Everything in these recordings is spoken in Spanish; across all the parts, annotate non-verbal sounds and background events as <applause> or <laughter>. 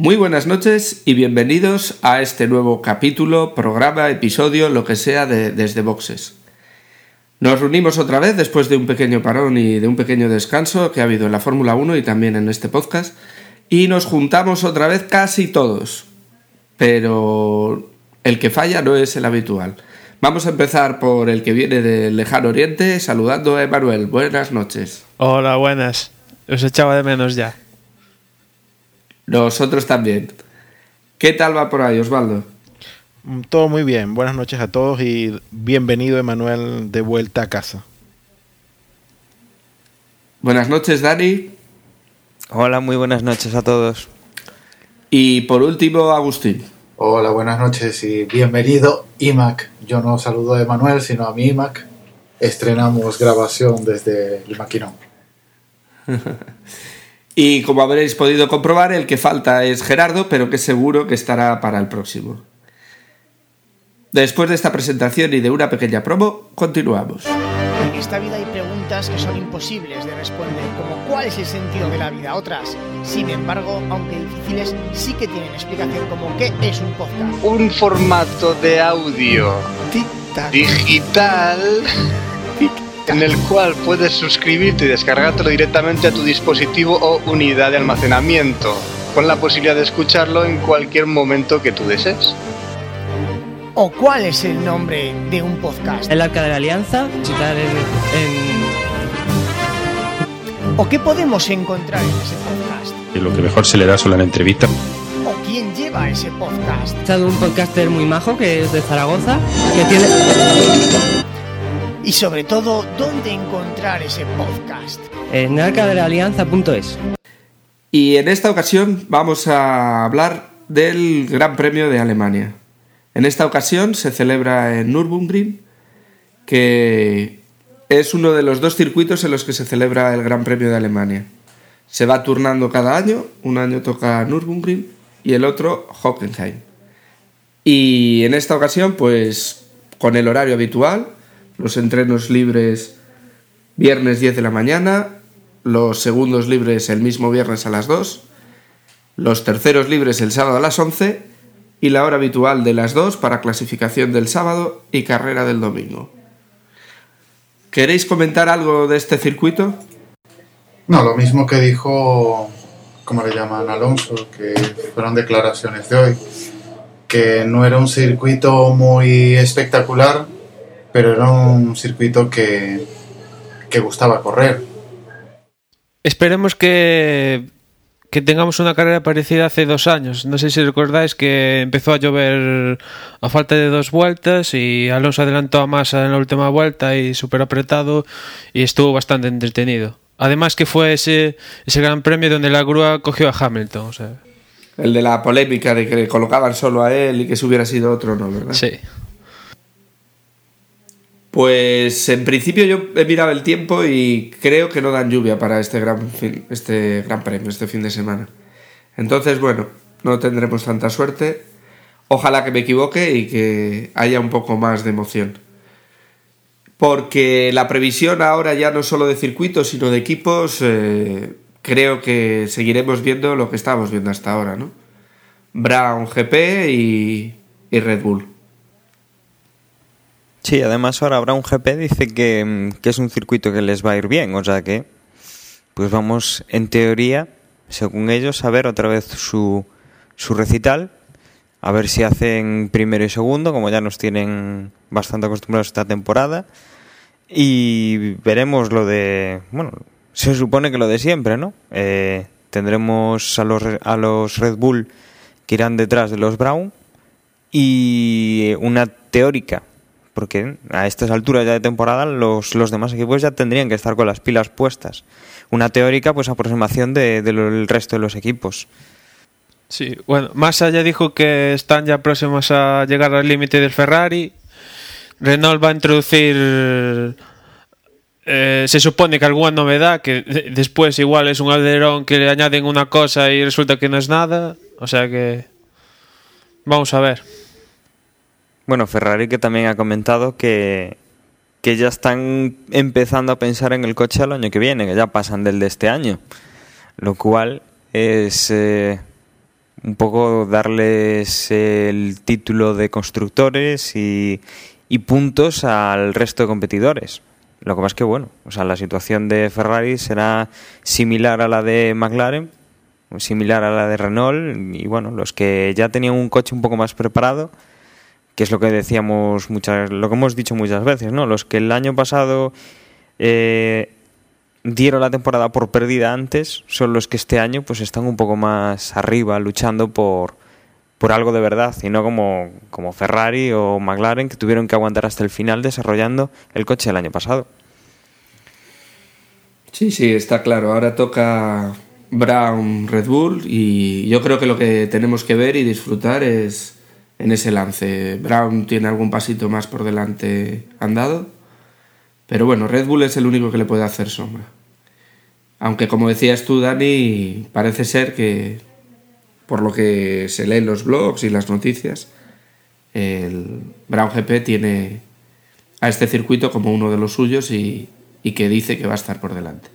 Muy buenas noches y bienvenidos a este nuevo capítulo, programa, episodio, lo que sea de Desde Boxes. Nos reunimos otra vez después de un pequeño parón y de un pequeño descanso que ha habido en la Fórmula 1 y también en este podcast y nos juntamos otra vez casi todos. Pero el que falla no es el habitual. Vamos a empezar por el que viene del lejano oriente, saludando a Emanuel. Buenas noches. Hola, buenas. Os echaba de menos ya. Nosotros también. ¿Qué tal va por ahí, Osvaldo? Mm, Todo muy bien. Buenas noches a todos y bienvenido, Emanuel, de vuelta a casa. Buenas noches, Dani. Hola, muy buenas noches a todos. Y por último, Agustín. Hola, buenas noches y bienvenido IMAC. Yo no saludo a Emanuel, sino a mi IMAC. Estrenamos grabación desde el maquinón. <laughs> Y como habréis podido comprobar, el que falta es Gerardo, pero que seguro que estará para el próximo. Después de esta presentación y de una pequeña promo, continuamos. En esta vida hay preguntas que son imposibles de responder, como ¿cuál es el sentido de la vida? Otras, sin embargo, aunque difíciles, sí que tienen explicación como ¿qué es un podcast? un formato de audio digital. En el cual puedes suscribirte y descargártelo directamente a tu dispositivo o unidad de almacenamiento, con la posibilidad de escucharlo en cualquier momento que tú desees. ¿O cuál es el nombre de un podcast? el Arca de la Alianza, visitar en, en- ¿O qué podemos encontrar en ese podcast? lo que mejor se le da son las entrevistas. ¿O quién lleva ese podcast? está de un podcaster muy majo que es de Zaragoza, que tiene Y sobre todo, ¿dónde encontrar ese podcast? en arcadelalianza.es. Y en esta ocasión vamos a hablar del Gran Premio de Alemania. En esta ocasión se celebra en Nürburgring, que es uno de los dos circuitos en los que se celebra el Gran Premio de Alemania. Se va turnando cada año, un año toca Nürburgring y el otro Hockenheim. Y en esta ocasión, pues con el horario habitual, los entrenos libres viernes 10 de la mañana, los segundos libres el mismo viernes a las 2, los terceros libres el sábado a las 11 y la hora habitual de las 2 para clasificación del sábado y carrera del domingo. ¿Queréis comentar algo de este circuito? No, lo mismo que dijo, ¿cómo le llaman? Alonso, que fueron declaraciones de hoy. Que no era un circuito muy espectacular, pero era un circuito que, que gustaba correr. Esperemos que, que tengamos una carrera parecida hace dos años. No sé si recordáis que empezó a llover a falta de dos vueltas y Alonso adelantó a Massa en la última vuelta y súper apretado y estuvo bastante entretenido. Además que fue ese, ese gran premio donde la grúa cogió a Hamilton. O sea, El de la polémica de que colocaban solo a él y que si hubiera sido otro no, ¿verdad? sí. Pues en principio yo he mirado el tiempo y creo que no dan lluvia para este gran, fin- este gran premio, este fin de semana. Entonces, bueno, no tendremos tanta suerte. Ojalá que me equivoque y que haya un poco más de emoción. Porque la previsión ahora ya no solo de circuitos, sino de equipos, eh, creo que seguiremos viendo lo que estábamos viendo hasta ahora, ¿no? Brown GP y, y Red Bull. Sí, además ahora habrá un GP, dice que, mm, que es un circuito que les va a ir bien, o sea que pues vamos en teoría, según ellos, a ver otra vez su, su recital, a ver si hacen primero y segundo, como ya nos tienen bastante acostumbrados esta temporada, y veremos lo de, bueno, se supone que lo de siempre, ¿no? Eh, tendremos a los, a los Red Bull que irán detrás de los Brown y una teórica porque a estas alturas ya de temporada los, los demás equipos ya tendrían que estar con las pilas puestas. Una teórica pues aproximación de- del resto de los equipos. Sí, bueno, Massa ya dijo que están ya próximos a llegar al límite del Ferrari. Renault va a introducir eh, se supone que alguna novedad, que de- <laughs> después igual es un alerón que le añaden una cosa y resulta que no es nada. O sea que. Vamos a ver. Bueno, Ferrari que también ha comentado que, que ya están empezando a pensar en el coche al año que viene, que ya pasan del de este año. Lo cual es eh, un poco darles el título de constructores y, y puntos al resto de competidores. Lo que pasa es que, bueno, o sea, la situación de Ferrari será similar a la de McLaren, similar a la de Renault, y bueno, los que ya tenían un coche un poco más preparado, que es lo que decíamos muchas, lo que hemos dicho muchas veces, ¿no? Los que el año pasado eh, dieron la temporada por perdida antes, son los que este año pues están un poco más arriba, luchando por, por algo de verdad, y no como, como Ferrari o McLaren, que tuvieron que aguantar hasta el final desarrollando el coche del año pasado. Sí, sí, está claro. Ahora toca Brown Red Bull y yo creo que lo que tenemos que ver y disfrutar es en ese lance. Brown tiene algún pasito más por delante andado, pero bueno, Red Bull es el único que le puede hacer sombra. Aunque como decías tú, Dani, parece ser que por lo que se lee en los blogs y las noticias, el Brown GP tiene a este circuito como uno de los suyos y, y que dice que va a estar por delante.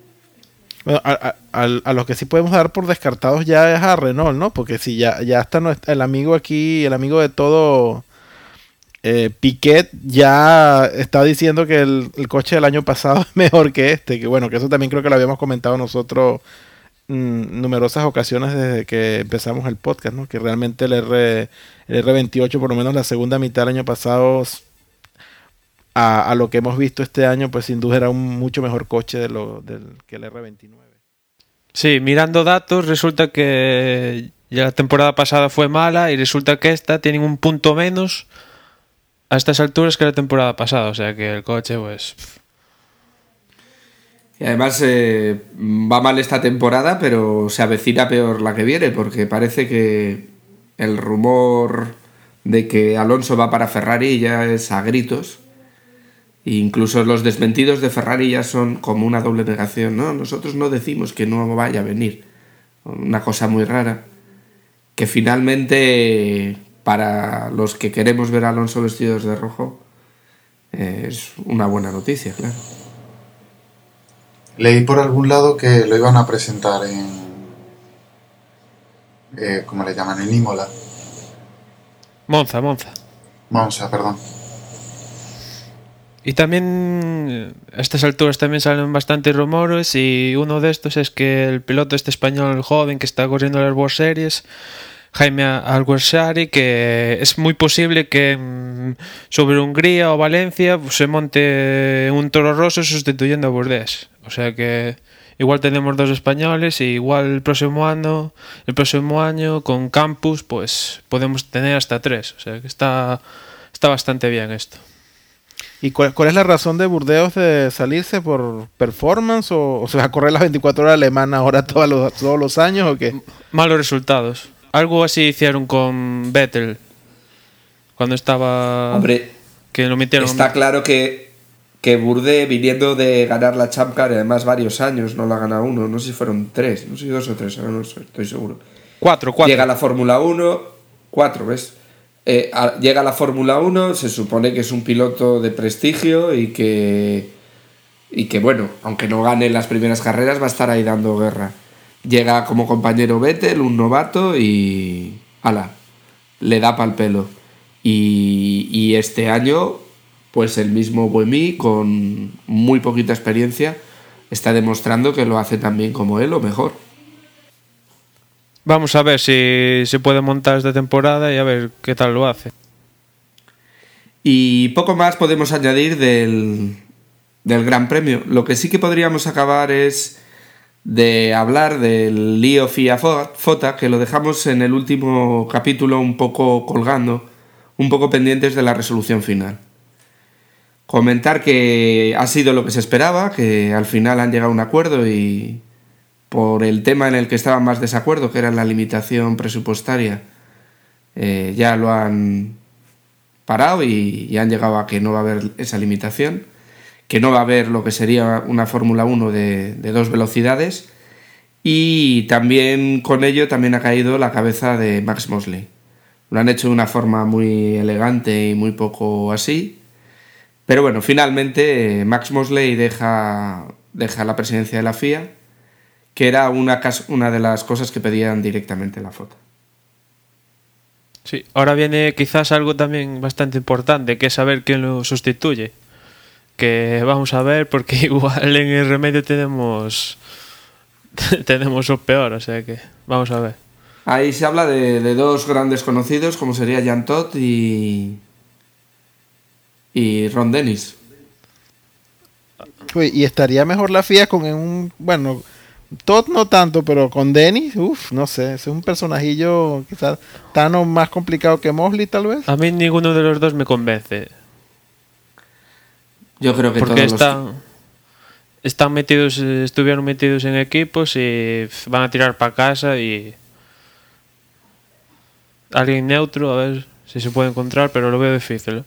Bueno, a, a- a- los que sí podemos dar por descartados ya es a Renault, ¿no? Porque si ya, ya está el amigo aquí, el amigo de todo, eh, Piquet, ya está diciendo que el, el coche del año pasado <laughs> es mejor que este. Que bueno, que eso también creo que lo habíamos comentado nosotros mm, numerosas ocasiones desde que empezamos el podcast, ¿no? Que realmente el, R, el R28, por lo menos la segunda mitad del año pasado, a, a lo que hemos visto este año, pues sin duda era un mucho mejor coche de lo, del, que el R29. Sí, mirando datos, resulta que ya la temporada pasada fue mala y resulta que esta tiene un punto menos a estas alturas que la temporada pasada. O sea que el coche, pues. Y además eh, va mal esta temporada, pero se avecina peor la que viene, porque parece que el rumor de que Alonso va para Ferrari ya es a gritos. E incluso los desmentidos de Ferrari ya son como una doble negación. No, nosotros no decimos que no vaya a venir. Una cosa muy rara. Que finalmente, para los que queremos ver a Alonso vestidos de rojo, eh, es una buena noticia, claro. Leí por algún lado que lo iban a presentar en. Eh, ¿Cómo le llaman? En Imola. Monza, Monza. Monza, perdón. Y también a estas alturas también salen bastantes rumores y uno de estos es que el piloto este español joven que está corriendo las World Series, Jaime Alguersuari, que es muy posible que mm, sobre Hungría o Valencia se monte un toro rosso sustituyendo a Burdés. O sea que igual tenemos dos españoles y igual el próximo año, el próximo año con Campus pues podemos tener hasta tres. O sea que está, está bastante bien esto. ¿Y cuál, cuál es la razón de Burdeos de salirse por performance o, o se va a correr las 24 horas alemanas ahora <laughs> todos los, todos los años o qué? malos resultados. Algo así hicieron con Vettel cuando estaba. Hombre, que lo metieron. Está claro que, que Burde, viniendo de ganar la Champ Car, además varios años, no la gana uno, no sé si fueron tres, no sé si dos o tres, ahora no estoy seguro. Cuatro, cuatro. Llega a la Fórmula 1, cuatro, ¿ves? Eh, llega a la Fórmula 1, se supone que es un piloto de prestigio y que, y que, bueno, aunque no gane las primeras carreras, va a estar ahí dando guerra. Llega como compañero Vettel, un novato, y. ala, le da pal pelo. Y, y este año, pues el mismo Buemi, con muy poquita experiencia, está demostrando que lo hace tan bien como él o mejor. Vamos a ver si se puede montar esta temporada y a ver qué tal lo hace. Y poco más podemos añadir del, del Gran Premio. Lo que sí que podríamos acabar es de hablar del lío FIA Fota, que lo dejamos en el último capítulo un poco colgando, un poco pendientes de la resolución final. Comentar que ha sido lo que se esperaba, que al final han llegado a un acuerdo y por el tema en el que estaban más desacuerdo, que era la limitación presupuestaria, eh, ya lo han parado y, han llegado a que no va a haber esa limitación. que no va a haber lo que sería una Fórmula 1 de, de dos velocidades. Y también con ello también ha caído la cabeza de Max Mosley. Lo han hecho de una forma muy elegante y muy poco así. Pero bueno, finalmente eh, Max Mosley deja, deja la presidencia de la FIA, que era una, una de las cosas que pedían directamente la foto. Sí, ahora viene quizás algo también bastante importante, que es saber quién lo sustituye. Que vamos a ver, porque <laughs> igual en el remedio tenemos <laughs> tenemos lo peor, o sea que vamos a ver. Ahí se habla de, de dos grandes conocidos, como sería Jan Todt y, y Ron Dennis. Uy, y estaría mejor la FIA con un. Bueno, Todd no tanto, pero con Dennis, uff, no sé. Es un personajillo quizás tan o más complicado que Mosley, tal vez. A mí ninguno de los dos me convence. Yo creo que Porque todos los están, están metidos, estuvieron metidos en equipos y van a tirar para casa y alguien neutro, a ver si se puede encontrar, pero lo veo difícil. ¿eh?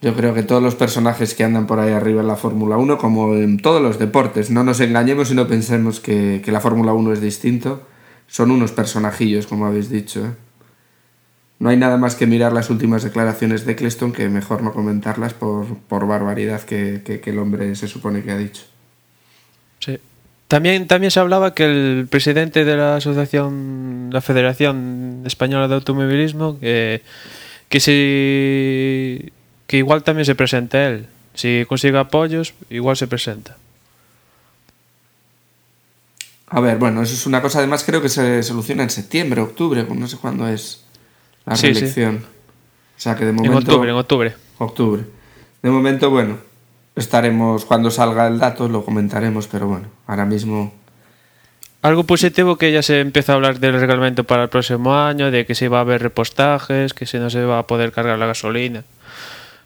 Yo creo que todos los personajes que andan por ahí arriba en la Fórmula 1, como en todos los deportes, no nos engañemos y no pensemos que, que la Fórmula 1 es distinto, son unos personajillos, como habéis dicho. ¿eh? No hay nada más que mirar las últimas declaraciones de Eccleston que mejor no comentarlas por, por barbaridad que, que- que el hombre se supone que ha dicho. Sí. También, también se hablaba que el presidente de la asociación, la Federación Española de Automovilismo, que, que si que igual también se presenta él. Si consigue apoyos, igual se presenta. A ver, bueno, eso es una cosa además creo que se soluciona en septiembre, octubre, no sé cuándo es la Sí. O sea que de En momento... octubre, en octubre. Octubre. De momento, bueno, estaremos, cuando salga el dato lo comentaremos, pero bueno, ahora mismo... Algo positivo que ya se empieza a hablar del reglamento para el próximo año, de que se va a haber repostajes, que si no se va a poder cargar la gasolina.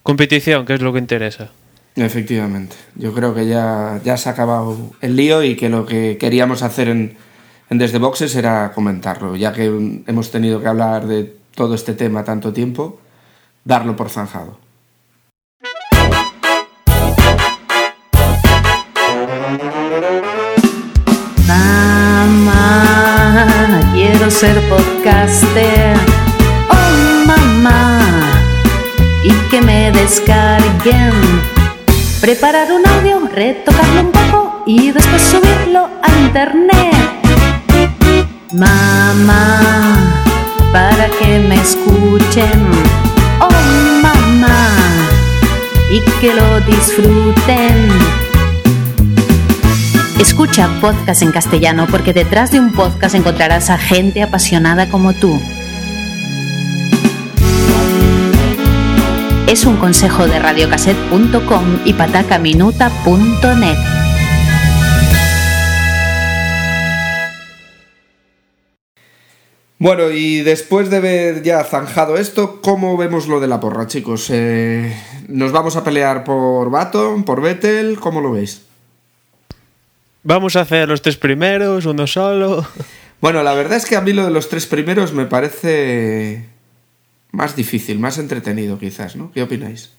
Competición, que es lo que interesa. Efectivamente, yo creo que ya, ya se ha acabado el lío y que lo que queríamos hacer en, en Desde Boxes era comentarlo, ya que hemos tenido que hablar de todo este tema tanto tiempo, darlo por zanjado. Mamá, quiero ser podcaster. Preparar un audio, retocarlo un poco y después subirlo a internet. Mamá, para que me escuchen. Oh, mamá, y que lo disfruten. Escucha podcast en castellano porque detrás de un podcast encontrarás a gente apasionada como tú. Es un consejo de radiocassette.com y patacaminuta.net. Bueno, y después de ver ya zanjado esto, ¿cómo vemos lo de la porra, chicos? Eh, ¿Nos vamos a pelear por Baton, por Vettel? ¿Cómo lo veis? Vamos a hacer los tres primeros, uno solo. Bueno, la verdad es que a mí lo de los tres primeros me parece más difícil, más entretenido quizás, ¿no? ¿Qué opináis?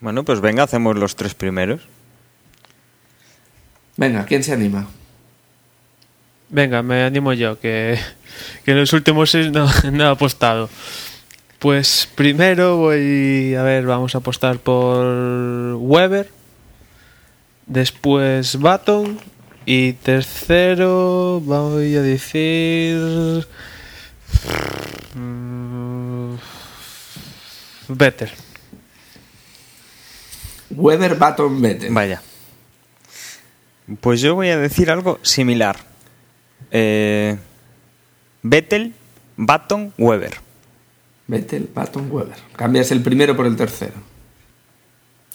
Bueno, pues venga, hacemos los tres primeros. Venga, ¿quién se anima? Venga, me animo yo, que, que en los últimos seis no, <laughs> no he apostado. Pues primero voy, a ver, vamos a apostar por Weber, después Baton y tercero voy a decir... Vettel. Weber, Baton, Vettel. Vaya. Pues yo voy a decir algo similar. Eh, Vettel, Baton, Weber. Vettel, Baton, Weber. Cambias el primero por el tercero.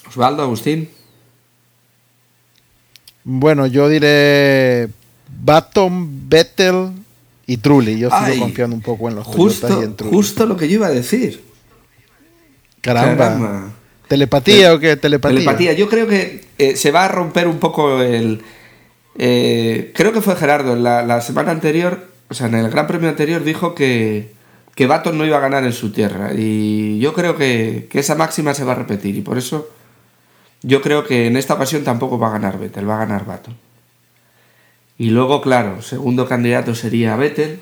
Osvaldo, Agustín. Bueno, yo diré Baton, Vettel y Trulli. Yo sigo Ay, confiando un poco en los Toyotas y Justo, en Trulli. justo lo que yo iba a decir. Caramba. Caramba. ¿Telepatía o qué? Telepatía. Telepatía. Yo creo que eh, se va a romper un poco el. eh, creo que fue Gerardo, la semana anterior, o sea, en el Gran Premio anterior, dijo que, que Baton no iba a ganar en su tierra. Y yo creo que, que esa máxima se va a repetir. Y por eso Yo creo que en esta ocasión tampoco va a ganar Vettel, va a ganar Baton. Y luego, claro, segundo candidato sería Vettel.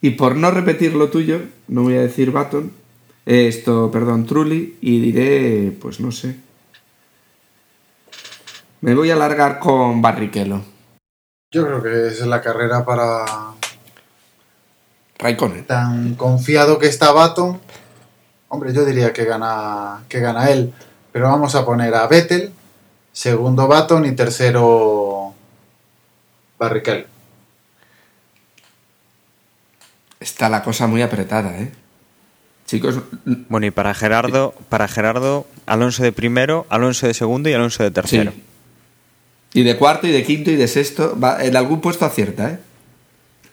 Y por no repetir lo tuyo, no voy a decir Baton, esto, perdón, Trulli, y diré, pues no sé. Me voy a alargar con Barrichello. Yo creo que es la carrera para Raikkonen. tan confiado que está Baton. Hombre, yo diría que gana, que gana él. Pero vamos a poner a Vettel, segundo Baton y tercero Barrichello. Está la cosa muy apretada, ¿eh? Chicos, Bueno, y para Gerardo, para Gerardo, Alonso de primero, Alonso de segundo y Alonso de tercero. Sí. Y de cuarto, y de quinto, y de sexto. Va, en algún puesto acierta, ¿eh?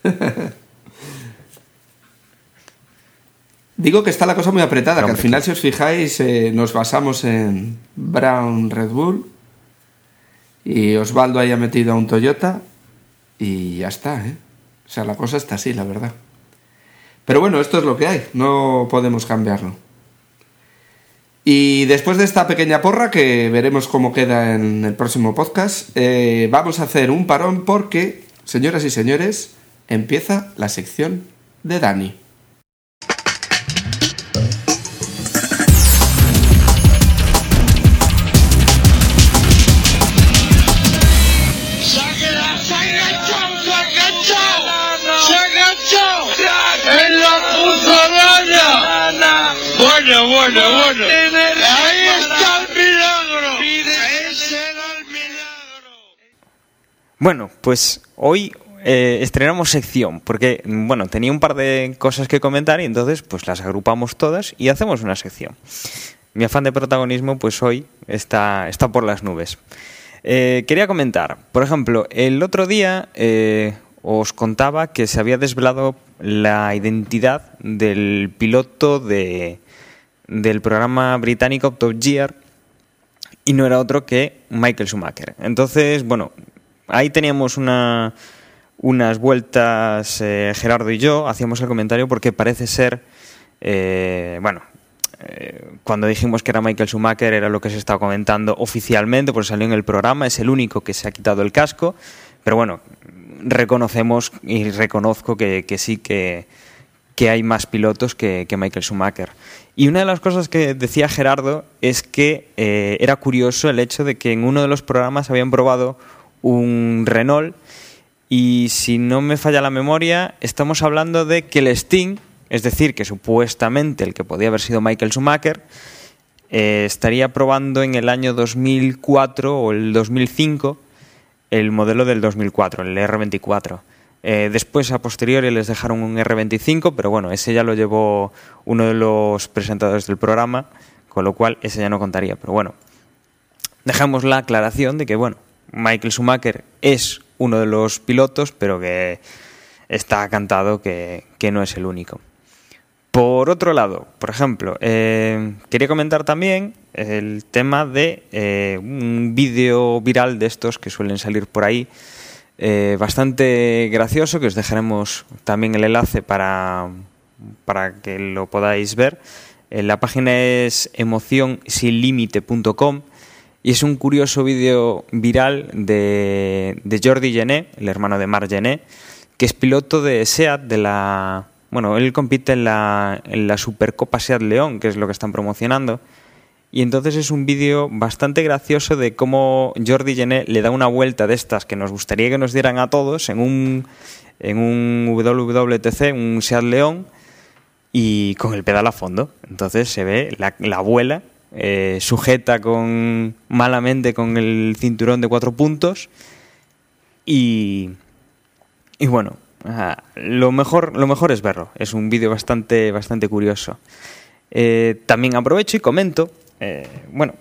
<laughs> Digo que está la cosa muy apretada, que al final, si os fijáis, eh, nos basamos en Brown Red Bull. Y Osvaldo haya metido a un Toyota. Y ya está, ¿eh? O sea, la cosa está así, la verdad. Pero bueno, esto es lo que hay, no podemos cambiarlo. Y después de esta pequeña porra, que veremos cómo queda en el próximo podcast, eh, vamos a hacer un parón porque, señoras y señores, empieza la sección de Dani. Bueno, pues hoy eh, estrenamos sección, porque, bueno, tenía un par de cosas que comentar y entonces pues las agrupamos todas y hacemos una sección. Mi afán de protagonismo, pues hoy está, está por las nubes. Eh, quería comentar, por ejemplo, el otro día eh, os contaba que se había desvelado la identidad del piloto de, del programa británico Top Gear y no era otro que Michael Schumacher. Entonces, bueno, ahí teníamos una, unas vueltas eh, Gerardo y yo, hacíamos el comentario porque parece ser, eh, bueno, eh, cuando dijimos que era Michael Schumacher era lo que se estaba comentando oficialmente, porque salió en el programa, es el único que se ha quitado el casco, pero bueno, reconocemos y reconozco que, que sí que, que hay más pilotos que, que Michael Schumacher. Y una de las cosas que decía Gerardo es que eh, era curioso el hecho de que en uno de los programas habían probado un Renault y si no me falla la memoria, estamos hablando de que el Sting, es decir, que supuestamente el que podía haber sido Michael Schumacher, eh, estaría probando en el año 2004 o el 2005 el modelo del 2004, el R24. Eh, después, a posteriori, les dejaron un R25, pero bueno, ese ya lo llevó uno de los presentadores del programa, con lo cual ese ya no contaría. Pero bueno, dejamos la aclaración de que, bueno, Michael Schumacher es uno de los pilotos, pero que está cantado que, que no es el único. Por otro lado, por ejemplo, eh, quería comentar también el tema de eh, un vídeo viral de estos que suelen salir por ahí, eh, bastante gracioso, que os dejaremos también el enlace para, para que lo podáis ver. La página es emocionsinlimite.com y es un curioso vídeo viral de, de Jordi Gené, el hermano de Marc Gené, que es piloto de SEAT, de la... Bueno, él compite en la, en la Supercopa SEAT León, que es lo que están promocionando. Y entonces es un vídeo bastante gracioso de cómo Jordi Gené le da una vuelta de estas que nos gustaría que nos dieran a todos en un, en un WWTC, un SEAT León, y con el pedal a fondo. Entonces se ve la, la abuela eh, sujeta con malamente con el cinturón de cuatro puntos y, y bueno, lo mejor, lo mejor es verlo. Es un vídeo bastante, bastante curioso. Eh, también aprovecho y comento, eh, bueno,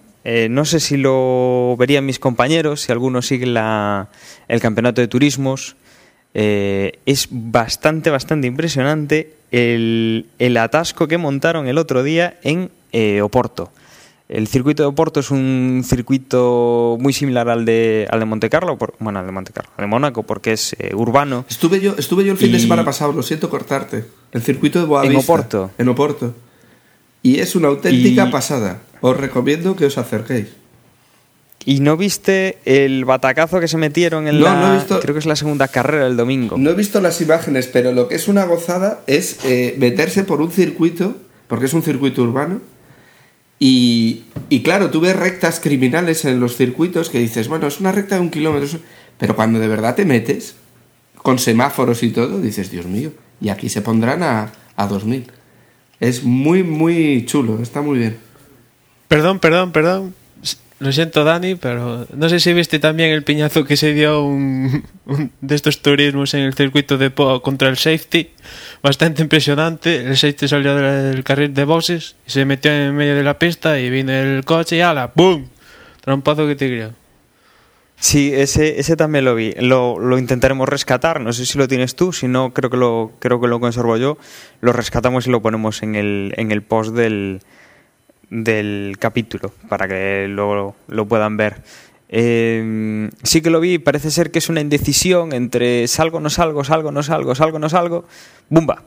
no sé si lo verían mis compañeros, si alguno sigue la, el campeonato de turismos. Es bastante, bastante impresionante el, el atasco que montaron el otro día en Oporto. El circuito de Oporto es un circuito muy similar al de, al de Monte Carlo, por- bueno, al de Monte Carlo, al de Mónaco, porque es eh, urbano. Estuve yo, estuve yo el fin de Y- semana pasado, lo siento cortarte. El circuito de Boavista. En Oporto. En Oporto. Y es una auténtica Y- pasada. Os recomiendo que os acerquéis. ¿Y no viste el batacazo que se metieron en No, la... no he visto- Creo que es la segunda carrera del domingo. No he visto las imágenes, pero lo que es una gozada es eh, meterse por un circuito, porque es un circuito urbano, y, y claro, tú ves rectas criminales en los circuitos que dices, bueno, es una recta de un kilómetro, pero cuando de verdad te metes, con semáforos y todo, dices, Dios mío, y aquí se pondrán a, a 2000. Es muy, muy chulo, está muy bien. Perdón, perdón, perdón. Lo siento, Dani, pero no sé si viste también el piñazo que se dio un, <laughs> un de estos turismos en el circuito de Po contra el safety. Bastante impresionante. El safety salió del carril de boxes y se metió en medio de la pista y vino el coche y ¡ala! ¡Bum! Trompazo que te creo. Sí, ese, ese también lo vi. Lo, lo intentaremos rescatar. No sé si lo tienes tú, si no, creo que lo, creo que lo conservo yo. Lo rescatamos y lo ponemos en el, en el post del, del capítulo para que lo, lo puedan ver. Eh, sí que lo vi, parece ser que es una indecisión entre salgo, no salgo, salgo, no salgo, salgo, no salgo, ¡bumba!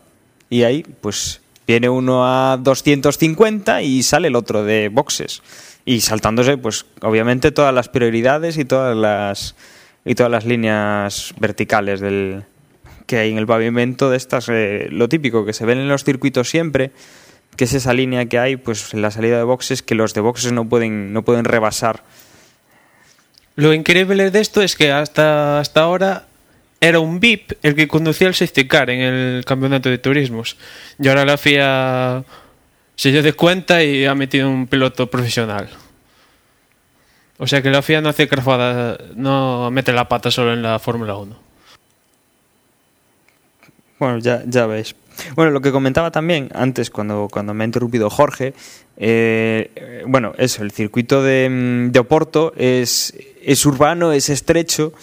Y ahí, pues, viene uno a 250 y sale el otro de boxes. Y saltándose, pues, obviamente todas las prioridades y todas las, y todas las líneas verticales del, que hay en el pavimento de estas, eh, lo típico que se ven en los circuitos siempre, que es esa línea que hay, pues, en la salida de boxes, que los de boxes no pueden, no pueden rebasar. Lo increíble de esto es que hasta, hasta ahora era un VIP el que conducía el safety car en el campeonato de turismos. Y ahora la FIA se dio de cuenta y ha metido un piloto profesional. O sea que la FIA no hace crafada, no mete la pata solo en la Fórmula 1. Bueno, ya, ya veis. Bueno, lo que comentaba también antes, cuando, cuando me ha interrumpido Jorge, eh, bueno, eso, el circuito de, mm, de Oporto es, es urbano, es estrecho,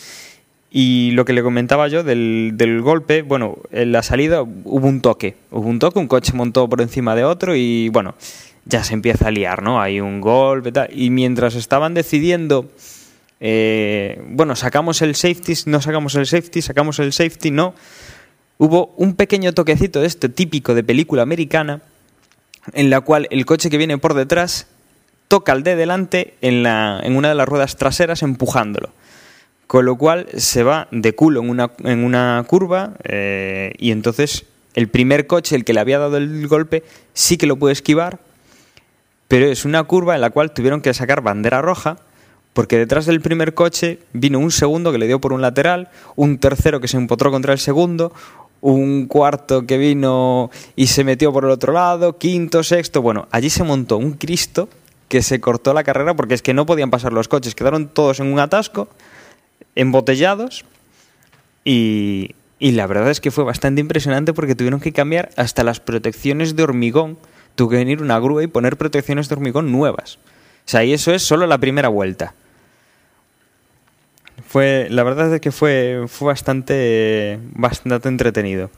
y lo que le comentaba yo del, del golpe, bueno, en la salida hubo un toque, hubo un toque, un coche montó por encima de otro y bueno, ya se empieza a liar, ¿no? Hay un golpe tal, y mientras estaban decidiendo, eh, bueno, sacamos el safety, no sacamos el safety, sacamos el safety, no, hubo un pequeño toquecito de este típico de película americana, en la cual el coche que viene por detrás toca al de delante en, la, en una de las ruedas traseras empujándolo. Con lo cual se va de culo en una, en una curva eh, y entonces el primer coche, el que le había dado el golpe, sí que lo puede esquivar, pero es una curva en la cual tuvieron que sacar bandera roja porque detrás del primer coche vino un segundo que le dio por un lateral, un tercero que se empotró contra el segundo, un cuarto que vino y se metió por el otro lado, quinto, sexto, bueno, allí se montó un Cristo que se cortó la carrera porque es que no podían pasar los coches, quedaron todos en un atasco embotellados y, y la verdad es que fue bastante impresionante porque tuvieron que cambiar hasta las protecciones de hormigón. Tuvo que venir una grúa y poner protecciones de hormigón nuevas. O sea, y eso es solo la primera vuelta. Fue, la verdad es que fue, fue bastante, bastante entretenido.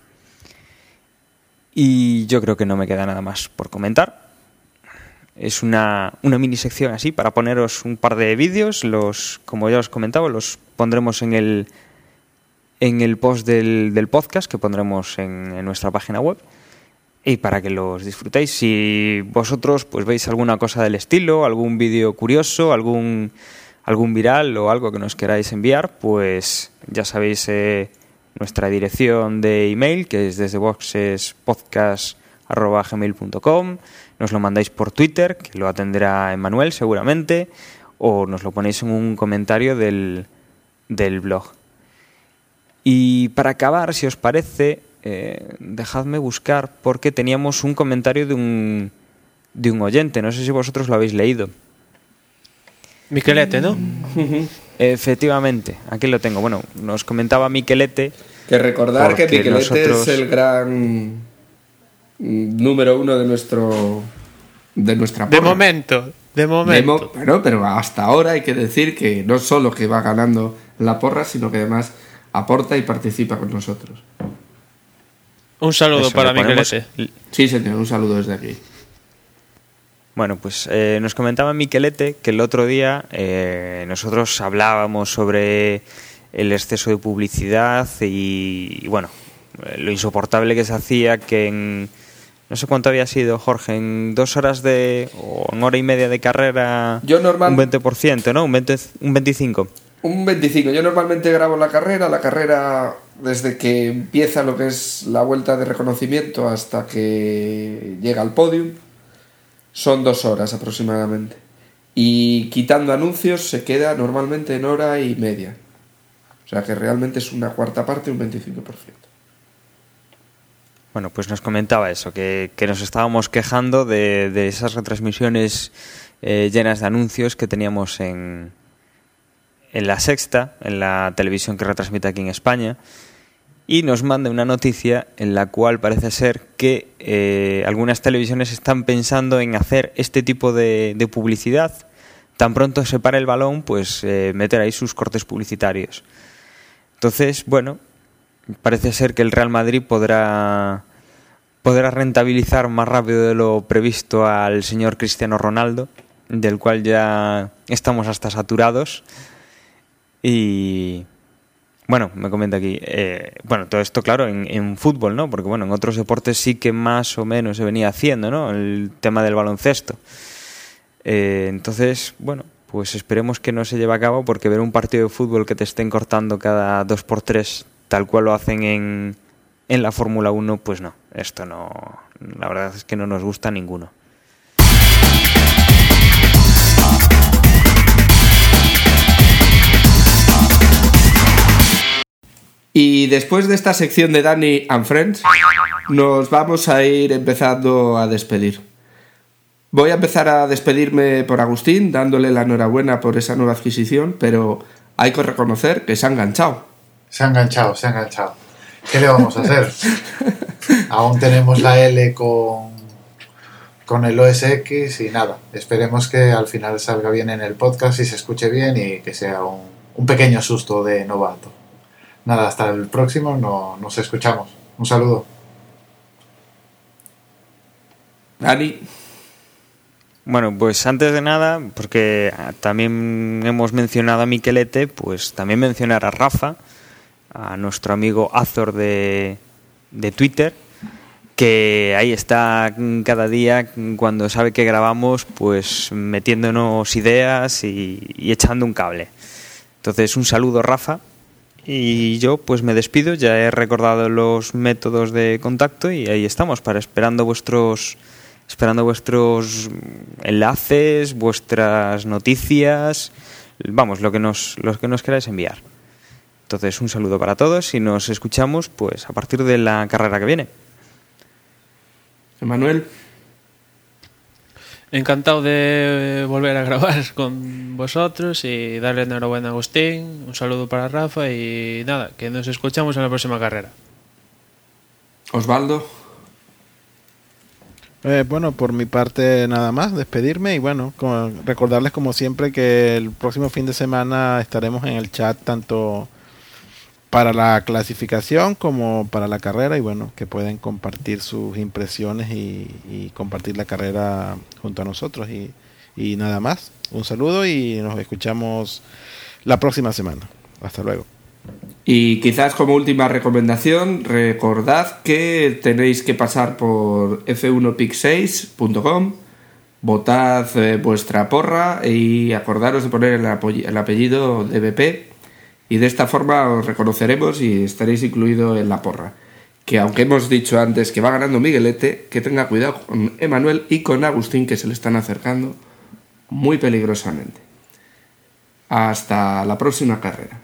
Y yo creo que no me queda nada más por comentar. Es una, una mini sección así para poneros un par de vídeos. Los, como ya os comentaba, los pondremos en el, en el post del, del podcast que pondremos en, en nuestra página web. Y para que los disfrutéis, si vosotros pues veis alguna cosa del estilo, algún vídeo curioso, algún, algún viral o algo que nos queráis enviar, pues ya sabéis eh, nuestra dirección de email, que es desde boxespodcast.gmail.com. Nos lo mandáis por Twitter, que lo atenderá Emanuel seguramente, o nos lo ponéis en un comentario del, del blog. Y para acabar, si os parece, eh, dejadme buscar, porque teníamos un comentario de un, de un oyente, no sé si vosotros lo habéis leído. Miquelete, ¿no? Efectivamente, aquí lo tengo. Bueno, nos comentaba Miquelete. Que recordar que Miquelete nosotros- es el gran mm, número uno de nuestro de nuestra De porra. momento, de De momento. mo- pero, pero hasta ahora hay que decir que no solo que va ganando la porra, sino que además aporta y participa con nosotros. Un saludo Eso, para Miquelete. Sí, señor, un saludo desde aquí. Bueno, pues eh, nos comentaba Miquelete que el otro día eh, nosotros hablábamos sobre el exceso de publicidad y, y, bueno, lo insoportable que se hacía que en no sé cuánto había sido, Jorge, en dos horas de, o en hora y media de carrera, Yo normal- un 20%, ¿no? Un, 20, un 25%. Un 25. Yo normalmente grabo la carrera, la carrera desde que empieza lo que es la vuelta de reconocimiento hasta que llega al podium, son dos horas aproximadamente. Y quitando anuncios se queda normalmente en hora y media. O sea que realmente es una cuarta parte, un 25%. Bueno, pues nos comentaba eso, que, que nos estábamos quejando de, de esas retransmisiones eh, llenas de anuncios que teníamos en, en la sexta, en la televisión que retransmite aquí en España, y nos manda una noticia en la cual parece ser que eh, algunas televisiones están pensando en hacer este tipo de, publicidad. Tan pronto se para el balón, pues eh, meter ahí sus cortes publicitarios. Entonces, bueno, parece ser que el Real Madrid podrá podrá rentabilizar más rápido de lo previsto al señor Cristiano Ronaldo, del cual ya estamos hasta saturados. Y bueno, me comenta aquí, eh, bueno, todo esto claro en, en fútbol, ¿no? Porque bueno, en otros deportes sí que más o menos se venía haciendo, ¿no? El tema del baloncesto. Eh, entonces, bueno, pues esperemos que no se lleve a cabo porque ver un partido de fútbol que te estén cortando cada dos por tres, tal cual lo hacen en, en la Fórmula 1, pues no, esto no, la verdad es que no nos gusta a ninguno. Y después de esta sección de Danny and Friends, nos vamos a ir empezando a despedir. Voy a empezar a despedirme por Agustín, dándole la enhorabuena por esa nueva adquisición, pero hay que reconocer que se ha enganchado. Se ha enganchado, se ha enganchado. ¿Qué le vamos a hacer? <laughs> Aún tenemos la L con, con el OSX y nada. Esperemos que al final salga bien en el podcast y se escuche bien y que sea un, un pequeño susto de novato. Nada, hasta el próximo, no, nos escuchamos. Un saludo. Dani, Bueno, pues antes de nada, porque también hemos mencionado a Miquelete, pues también mencionar a Rafa, a nuestro amigo Azor de, de Twitter, que ahí está cada día cuando sabe que grabamos, pues metiéndonos ideas y, y echando un cable. Entonces, un saludo, Rafa. Y yo pues me despido, ya he recordado los métodos de contacto y ahí estamos para esperando vuestros esperando vuestros enlaces, vuestras noticias, vamos, lo que nos lo que nos queráis enviar. Entonces, un saludo para todos y nos escuchamos pues a partir de la carrera que viene. Emanuel, Encantado de volver a grabar <laughs> con vosotros y darle enhorabuena a Agustín, un saludo para Rafa y nada, que nos escuchamos en la próxima carrera. Osvaldo, Eh, bueno, por mi parte nada más, despedirme y bueno, como- recordarles como siempre que el próximo fin de semana estaremos en el chat tanto para la clasificación como para la carrera y bueno, que pueden compartir sus impresiones y, compartir la carrera junto a nosotros y, nada más. Un saludo y nos escuchamos la próxima semana. Hasta luego. Y quizás como última recomendación, recordad que tenéis que pasar por f1pic6.com, votad eh, vuestra porra y acordaros de poner el, el apellido de BP y de esta forma os reconoceremos y estaréis incluido en la porra. Que aunque hemos dicho antes que va ganando Miguelete, que tenga cuidado con Emanuel y con Agustín que se le están acercando muy peligrosamente. Hasta la próxima carrera.